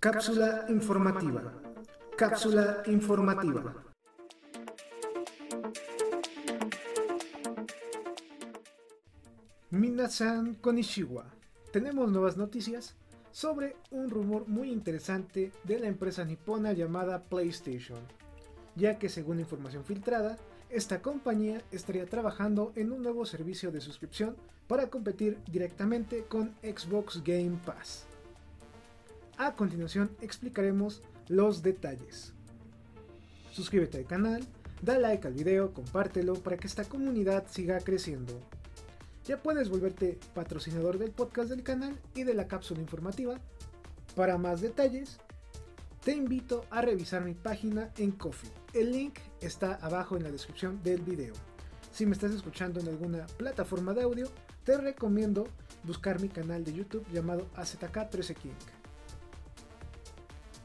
Cápsula informativa. Cápsula informativa. Minasan Konishiwa. Tenemos nuevas noticias sobre un rumor muy interesante de la empresa nipona llamada PlayStation, ya que según información filtrada, esta compañía estaría trabajando en un nuevo servicio de suscripción para competir directamente con Xbox Game Pass. A continuación explicaremos los detalles. Suscríbete al canal, da like al video, compártelo para que esta comunidad siga creciendo. Ya puedes volverte patrocinador del podcast del canal y de la cápsula informativa. Para más detalles, te invito a revisar mi página en Coffee. El link está abajo en la descripción del video. Si me estás escuchando en alguna plataforma de audio, te recomiendo buscar mi canal de YouTube llamado AZK13 King.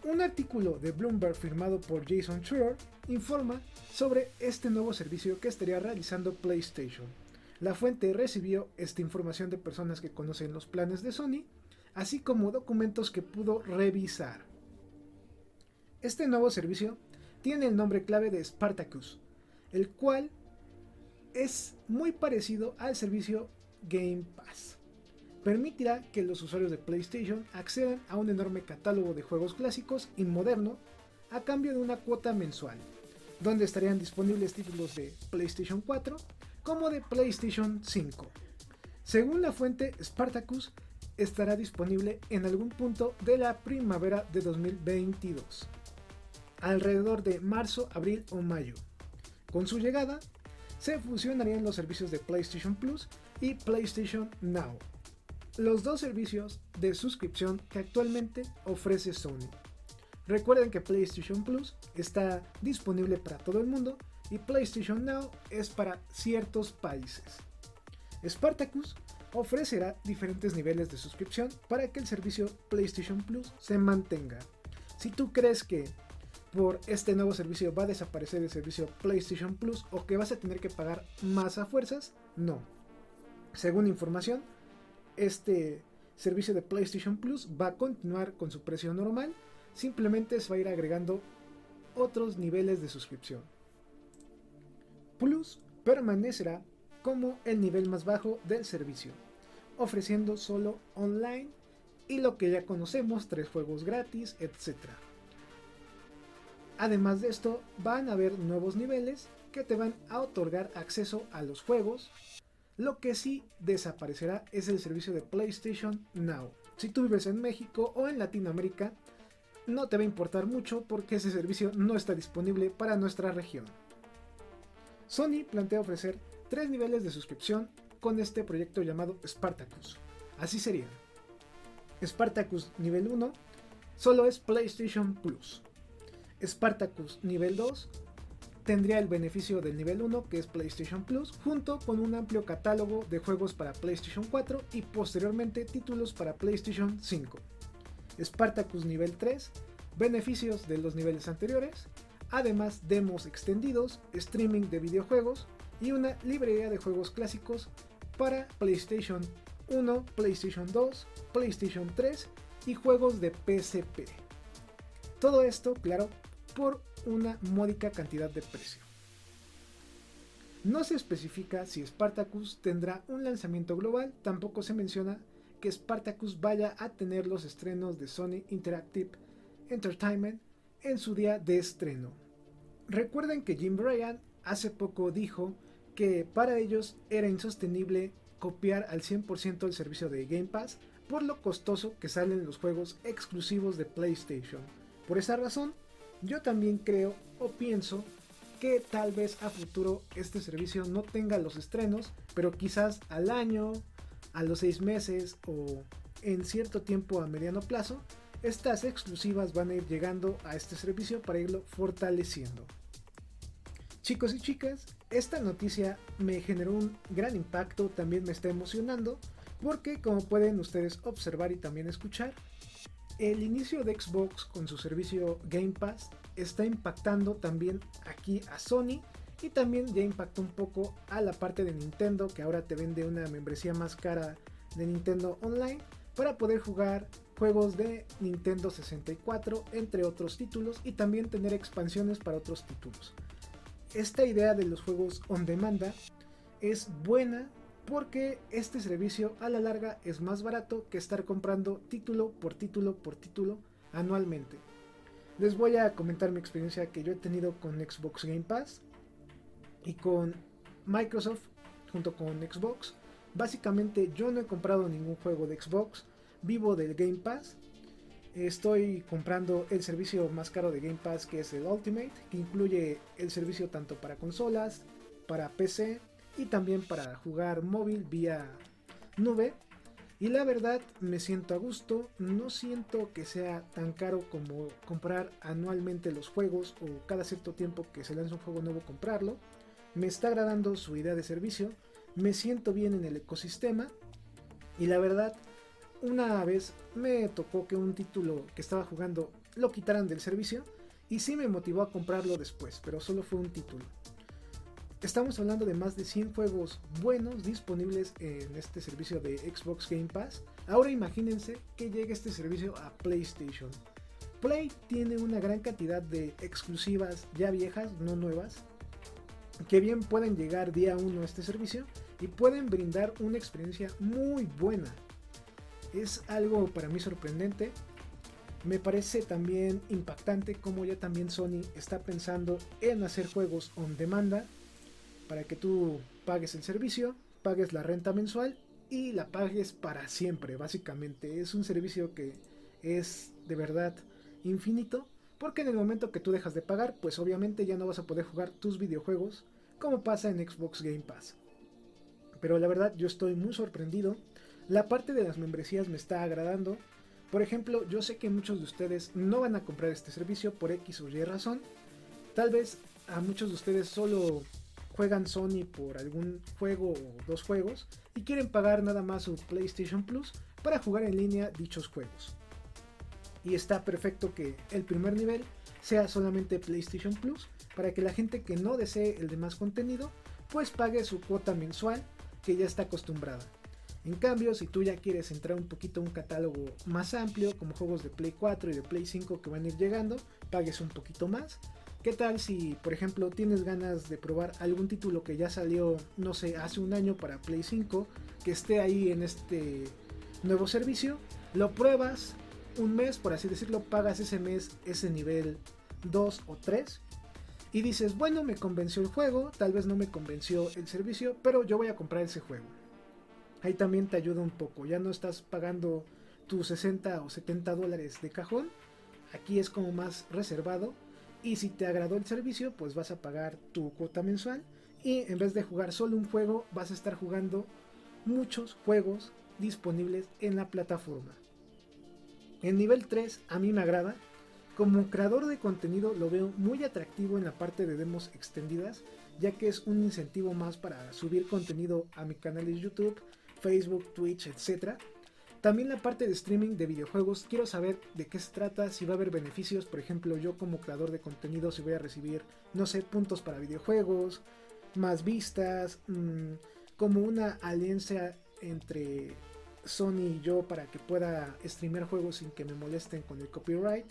Un artículo de Bloomberg firmado por Jason Schreier informa sobre este nuevo servicio que estaría realizando PlayStation. La fuente recibió esta información de personas que conocen los planes de Sony, así como documentos que pudo revisar. Este nuevo servicio tiene el nombre clave de Spartacus, el cual es muy parecido al servicio Game Pass. Permitirá que los usuarios de PlayStation accedan a un enorme catálogo de juegos clásicos y moderno a cambio de una cuota mensual, donde estarían disponibles títulos de PlayStation 4 como de PlayStation 5. Según la fuente, Spartacus estará disponible en algún punto de la primavera de 2022 alrededor de marzo, abril o mayo. Con su llegada, se fusionarían los servicios de PlayStation Plus y PlayStation Now, los dos servicios de suscripción que actualmente ofrece Sony. Recuerden que PlayStation Plus está disponible para todo el mundo y PlayStation Now es para ciertos países. Spartacus ofrecerá diferentes niveles de suscripción para que el servicio PlayStation Plus se mantenga. Si tú crees que por este nuevo servicio va a desaparecer el servicio PlayStation Plus o que vas a tener que pagar más a fuerzas, no. Según información, este servicio de PlayStation Plus va a continuar con su precio normal, simplemente se va a ir agregando otros niveles de suscripción. Plus permanecerá como el nivel más bajo del servicio, ofreciendo solo online y lo que ya conocemos, tres juegos gratis, etc. Además de esto, van a haber nuevos niveles que te van a otorgar acceso a los juegos. Lo que sí desaparecerá es el servicio de PlayStation Now. Si tú vives en México o en Latinoamérica, no te va a importar mucho porque ese servicio no está disponible para nuestra región. Sony plantea ofrecer tres niveles de suscripción con este proyecto llamado Spartacus. Así serían. Spartacus nivel 1 solo es PlayStation Plus. Spartacus nivel 2 tendría el beneficio del nivel 1 que es PlayStation Plus junto con un amplio catálogo de juegos para PlayStation 4 y posteriormente títulos para PlayStation 5. Spartacus nivel 3, beneficios de los niveles anteriores, además demos extendidos, streaming de videojuegos y una librería de juegos clásicos para PlayStation 1, PlayStation 2, PlayStation 3 y juegos de PSP. Todo esto, claro, por una módica cantidad de precio. No se especifica si Spartacus tendrá un lanzamiento global, tampoco se menciona que Spartacus vaya a tener los estrenos de Sony Interactive Entertainment en su día de estreno. Recuerden que Jim Bryan hace poco dijo que para ellos era insostenible copiar al 100% el servicio de Game Pass por lo costoso que salen los juegos exclusivos de PlayStation. Por esa razón, yo también creo o pienso que tal vez a futuro este servicio no tenga los estrenos, pero quizás al año, a los seis meses o en cierto tiempo a mediano plazo, estas exclusivas van a ir llegando a este servicio para irlo fortaleciendo. Chicos y chicas, esta noticia me generó un gran impacto, también me está emocionando, porque como pueden ustedes observar y también escuchar, el inicio de Xbox con su servicio Game Pass está impactando también aquí a Sony y también ya impactó un poco a la parte de Nintendo que ahora te vende una membresía más cara de Nintendo Online para poder jugar juegos de Nintendo 64, entre otros títulos, y también tener expansiones para otros títulos. Esta idea de los juegos on demanda es buena porque este servicio a la larga es más barato que estar comprando título por título por título anualmente. Les voy a comentar mi experiencia que yo he tenido con Xbox Game Pass y con Microsoft junto con Xbox. Básicamente yo no he comprado ningún juego de Xbox, vivo del Game Pass. Estoy comprando el servicio más caro de Game Pass que es el Ultimate, que incluye el servicio tanto para consolas, para PC y también para jugar móvil vía nube. Y la verdad me siento a gusto, no siento que sea tan caro como comprar anualmente los juegos o cada cierto tiempo que se lanza un juego nuevo comprarlo. Me está agradando su idea de servicio, me siento bien en el ecosistema y la verdad una vez me tocó que un título que estaba jugando lo quitaran del servicio y sí me motivó a comprarlo después, pero solo fue un título. Estamos hablando de más de 100 juegos buenos disponibles en este servicio de Xbox Game Pass. Ahora imagínense que llegue este servicio a PlayStation. Play tiene una gran cantidad de exclusivas ya viejas, no nuevas, que bien pueden llegar día 1 a este servicio y pueden brindar una experiencia muy buena. Es algo para mí sorprendente. Me parece también impactante como ya también Sony está pensando en hacer juegos on demanda para que tú pagues el servicio, pagues la renta mensual y la pagues para siempre, básicamente. Es un servicio que es de verdad infinito, porque en el momento que tú dejas de pagar, pues obviamente ya no vas a poder jugar tus videojuegos como pasa en Xbox Game Pass. Pero la verdad yo estoy muy sorprendido. La parte de las membresías me está agradando. Por ejemplo, yo sé que muchos de ustedes no van a comprar este servicio por X o Y razón. Tal vez a muchos de ustedes solo juegan Sony por algún juego o dos juegos y quieren pagar nada más su PlayStation Plus para jugar en línea dichos juegos. Y está perfecto que el primer nivel sea solamente PlayStation Plus para que la gente que no desee el demás contenido pues pague su cuota mensual que ya está acostumbrada. En cambio, si tú ya quieres entrar un poquito a un catálogo más amplio, como juegos de Play 4 y de Play 5 que van a ir llegando, pagues un poquito más ¿Qué tal si, por ejemplo, tienes ganas de probar algún título que ya salió, no sé, hace un año para Play 5, que esté ahí en este nuevo servicio? Lo pruebas un mes, por así decirlo, pagas ese mes ese nivel 2 o 3 y dices, bueno, me convenció el juego, tal vez no me convenció el servicio, pero yo voy a comprar ese juego. Ahí también te ayuda un poco, ya no estás pagando tus 60 o 70 dólares de cajón, aquí es como más reservado y si te agradó el servicio, pues vas a pagar tu cuota mensual. Y en vez de jugar solo un juego, vas a estar jugando muchos juegos disponibles en la plataforma. En nivel 3 a mí me agrada. Como creador de contenido lo veo muy atractivo en la parte de demos extendidas, ya que es un incentivo más para subir contenido a mi canal de YouTube, Facebook, Twitch, etc. También la parte de streaming de videojuegos, quiero saber de qué se trata, si va a haber beneficios, por ejemplo, yo como creador de contenido, si voy a recibir, no sé, puntos para videojuegos, más vistas, mm, como una alianza entre Sony y yo para que pueda streamear juegos sin que me molesten con el copyright.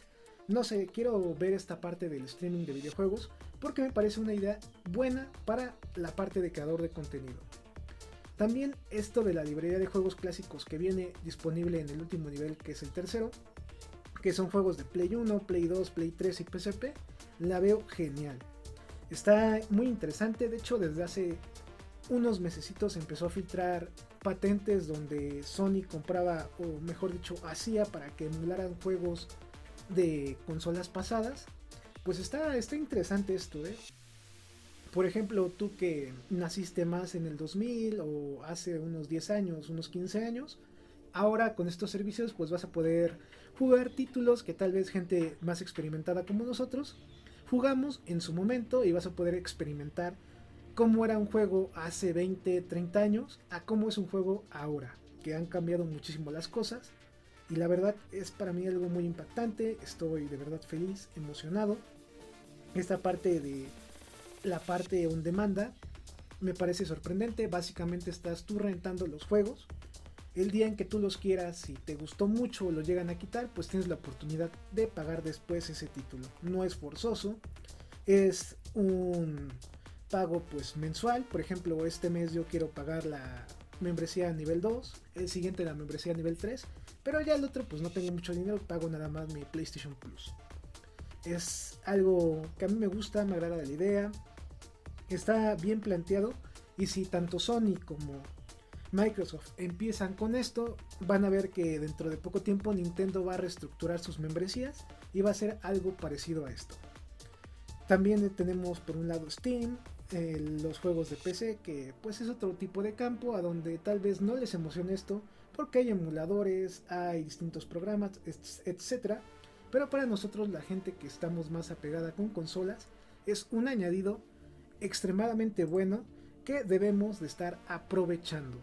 No sé, quiero ver esta parte del streaming de videojuegos porque me parece una idea buena para la parte de creador de contenido. También esto de la librería de juegos clásicos que viene disponible en el último nivel, que es el tercero, que son juegos de Play 1, Play 2, Play 3 y PSP, la veo genial. Está muy interesante, de hecho desde hace unos mesecitos empezó a filtrar patentes donde Sony compraba, o mejor dicho, hacía para que emularan juegos de consolas pasadas. Pues está, está interesante esto, ¿eh? Por ejemplo, tú que naciste más en el 2000 o hace unos 10 años, unos 15 años, ahora con estos servicios pues vas a poder jugar títulos que tal vez gente más experimentada como nosotros jugamos en su momento y vas a poder experimentar cómo era un juego hace 20, 30 años a cómo es un juego ahora, que han cambiado muchísimo las cosas y la verdad es para mí algo muy impactante, estoy de verdad feliz, emocionado. Esta parte de la parte un demanda me parece sorprendente. Básicamente estás tú rentando los juegos. el día en que tú los quieras, si te gustó mucho o lo llegan a quitar, pues tienes la oportunidad de pagar después ese título. No es forzoso, es un pago pues mensual. Por ejemplo, este mes yo quiero pagar la membresía a nivel 2, el siguiente la membresía a nivel 3, pero ya el otro pues no tengo mucho dinero, pago nada más mi PlayStation Plus. Es algo que a mí me gusta, me agrada la idea, está bien planteado y si tanto Sony como Microsoft empiezan con esto, van a ver que dentro de poco tiempo Nintendo va a reestructurar sus membresías y va a ser algo parecido a esto. También tenemos por un lado Steam, los juegos de PC, que pues es otro tipo de campo a donde tal vez no les emocione esto, porque hay emuladores, hay distintos programas, etc. Pero para nosotros, la gente que estamos más apegada con consolas, es un añadido extremadamente bueno que debemos de estar aprovechando.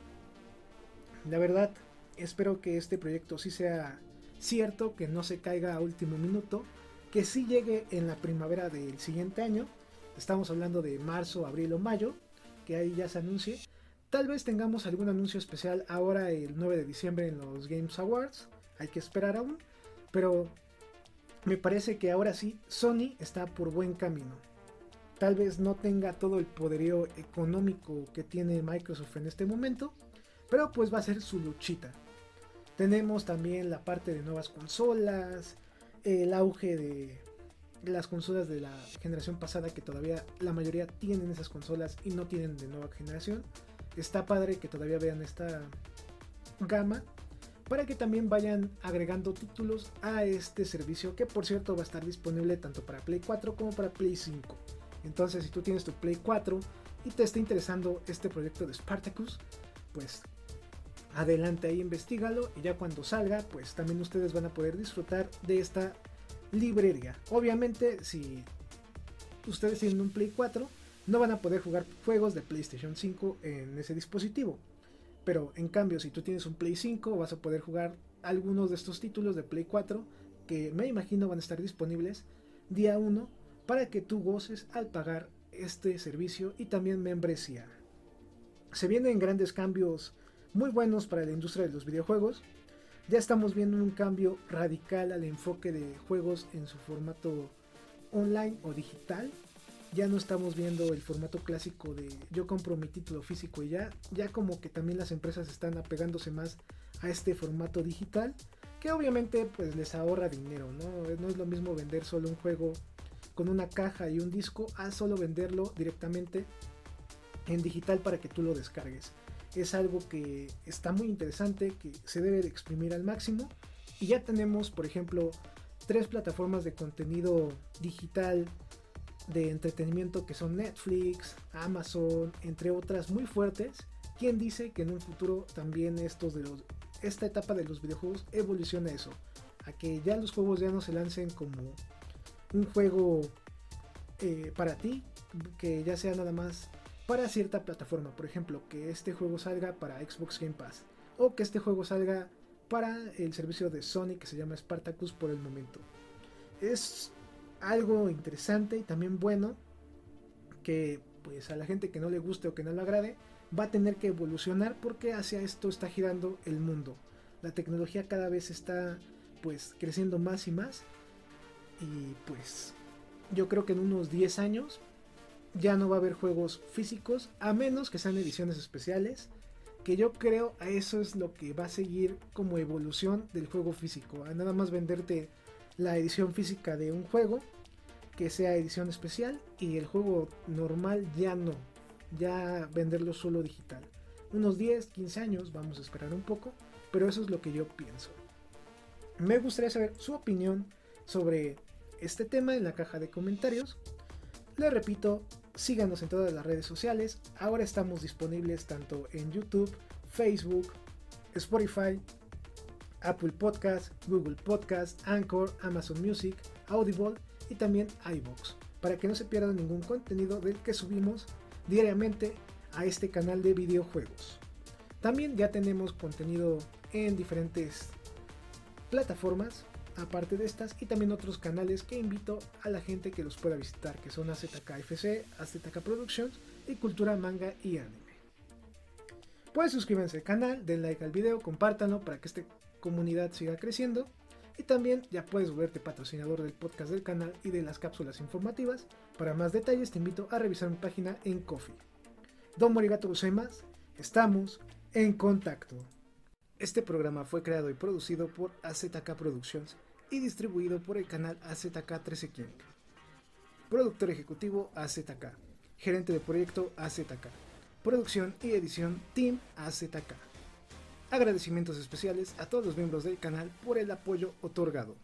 La verdad, espero que este proyecto sí sea cierto, que no se caiga a último minuto, que sí llegue en la primavera del siguiente año Estamos hablando de marzo, abril o mayo, que ahí ya se anuncie. Tal vez tengamos algún anuncio especial ahora el 9 de diciembre en los Games Awards. Hay que esperar aún. Pero me parece que ahora sí Sony está por buen camino. Tal vez no tenga todo el poderío económico que tiene Microsoft en este momento. Pero pues va a ser su luchita. Tenemos también la parte de nuevas consolas. El auge de las consolas de la generación pasada que todavía la mayoría tienen esas consolas y no tienen de nueva generación. Está padre que todavía vean esta gama para que también vayan agregando títulos a este servicio que por cierto va a estar disponible tanto para Play 4 como para Play 5. Entonces si tú tienes tu Play 4 y te está interesando este proyecto de Spartacus, pues adelante ahí investigalo y ya cuando salga pues también ustedes van a poder disfrutar de esta librería. Obviamente, si ustedes tienen un Play 4, no van a poder jugar juegos de PlayStation 5 en ese dispositivo. Pero en cambio, si tú tienes un Play 5, vas a poder jugar algunos de estos títulos de Play 4 que me imagino van a estar disponibles día 1 para que tú goces al pagar este servicio y también membresía. Se vienen grandes cambios muy buenos para la industria de los videojuegos ya estamos viendo un cambio radical al enfoque de juegos en su formato online o digital. Ya no estamos viendo el formato clásico de yo compro mi título físico y ya, ya como que también las empresas están apegándose más a este formato digital, que obviamente pues les ahorra dinero, ¿no? No es lo mismo vender solo un juego con una caja y un disco a solo venderlo directamente en digital para que tú lo descargues es algo que está muy interesante, que se debe de exprimir al máximo. Y ya tenemos, por ejemplo, tres plataformas de contenido digital de entretenimiento que son Netflix, Amazon, entre otras muy fuertes. ¿Quién dice que en un futuro también estos de los, esta etapa de los videojuegos evoluciona eso? A que ya los juegos ya no se lancen como un juego eh, para ti, que ya sea nada más para cierta plataforma. Por ejemplo, que este juego salga para Xbox Game Pass. O que este juego salga para el servicio de Sony que se llama Spartacus por el momento. Es algo interesante y también bueno que pues a la gente que no le guste o que no le agrade va a tener que evolucionar porque hacia esto está girando el mundo. La tecnología cada vez está pues creciendo más y más y pues yo creo que en unos 10 años ya no va a haber juegos físicos, a menos que sean ediciones especiales, que yo creo a eso es lo que va a seguir como evolución del juego físico, a nada más venderte la edición física de un juego que sea edición especial y el juego normal ya no, ya venderlo solo digital. Unos 10, 15 años, vamos a esperar un poco, pero eso es lo que yo pienso. Me gustaría saber su opinión sobre este tema en la caja de comentarios. Le repito, síganos en todas las redes sociales. Ahora estamos disponibles tanto en YouTube, Facebook, Spotify, Apple Podcast, Google Podcast, Anchor, Amazon Music, Audible y también iBox, para que no se pierdan ningún contenido del que subimos diariamente a este canal de videojuegos. También ya tenemos contenido en diferentes plataformas aparte de estas y también otros canales que invito a la gente que los pueda visitar, que son AZKFC, AZK Productions y Cultura Manga y Anime. Puedes suscribirse al canal, den like al video, compártanlo para que esta comunidad siga creciendo. Y también ya puedes volverte patrocinador del podcast del canal y de las cápsulas informativas. Para más detalles te invito a revisar mi página en Coffee. Don Morigato más, estamos en contacto. Este programa fue creado y producido por AZK Productions y distribuido por el canal AZK 13 King. Productor ejecutivo AZK. Gerente de proyecto AZK. Producción y edición Team AZK. Agradecimientos especiales a todos los miembros del canal por el apoyo otorgado.